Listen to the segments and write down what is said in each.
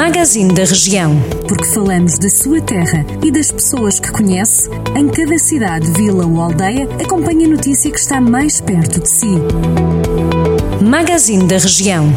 Magazine da Região. Porque falamos da sua terra e das pessoas que conhece, em cada cidade, vila ou aldeia, acompanhe a notícia que está mais perto de si. Magazine da Região.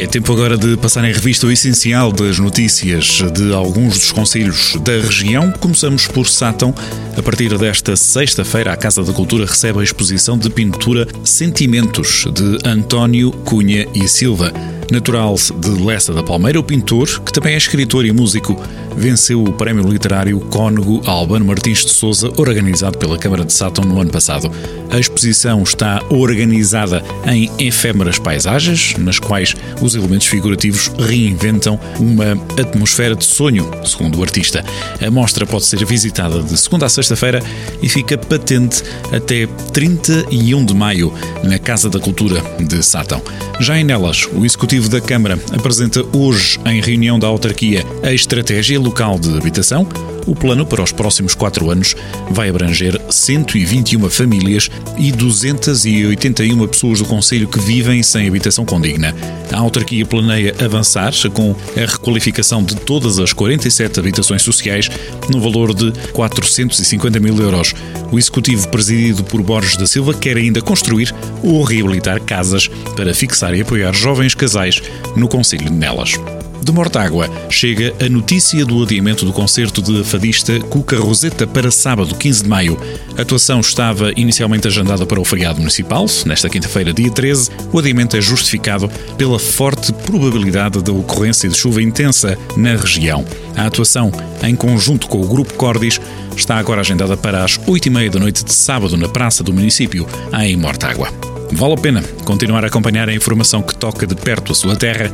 É tempo agora de passar em revista o essencial das notícias de alguns dos conselhos da região. Começamos por Sátão. A partir desta sexta-feira, a Casa da Cultura recebe a exposição de pintura Sentimentos de António Cunha e Silva. Natural de Lessa da Palmeira, o pintor, que também é escritor e músico, venceu o prémio literário Cónego Albano Martins de Souza, organizado pela Câmara de Sátão no ano passado. A exposição está organizada em efêmeras paisagens, nas quais os elementos figurativos reinventam uma atmosfera de sonho, segundo o artista. A mostra pode ser visitada de segunda a sexta-feira e fica patente até 31 de maio na Casa da Cultura de Sátão. Já em Nelas, o Executivo da Câmara apresenta hoje, em reunião da autarquia, a estratégia local de habitação. O plano para os próximos quatro anos vai abranger 121 famílias e 281 pessoas do Conselho que vivem sem habitação condigna. A autarquia planeia avançar com a requalificação de todas as 47 habitações sociais no valor de 450 mil euros. O executivo presidido por Borges da Silva quer ainda construir ou reabilitar casas para fixar e apoiar jovens casais no Conselho de Nelas. De Mortágua chega a notícia do adiamento do concerto de fadista Cuca Roseta para sábado, 15 de maio. A atuação estava inicialmente agendada para o feriado municipal, nesta quinta-feira, dia 13. O adiamento é justificado pela forte probabilidade da ocorrência de chuva intensa na região. A atuação, em conjunto com o Grupo Cordis, está agora agendada para as 8h30 da noite de sábado na Praça do Município, em Mortágua. Vale a pena continuar a acompanhar a informação que toca de perto a sua terra,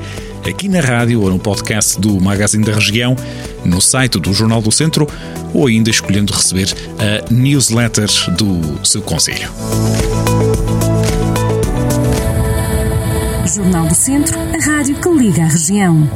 aqui na rádio ou no podcast do Magazine da Região, no site do Jornal do Centro ou ainda escolhendo receber a newsletter do seu conselho. Jornal do Centro, a rádio que liga a região.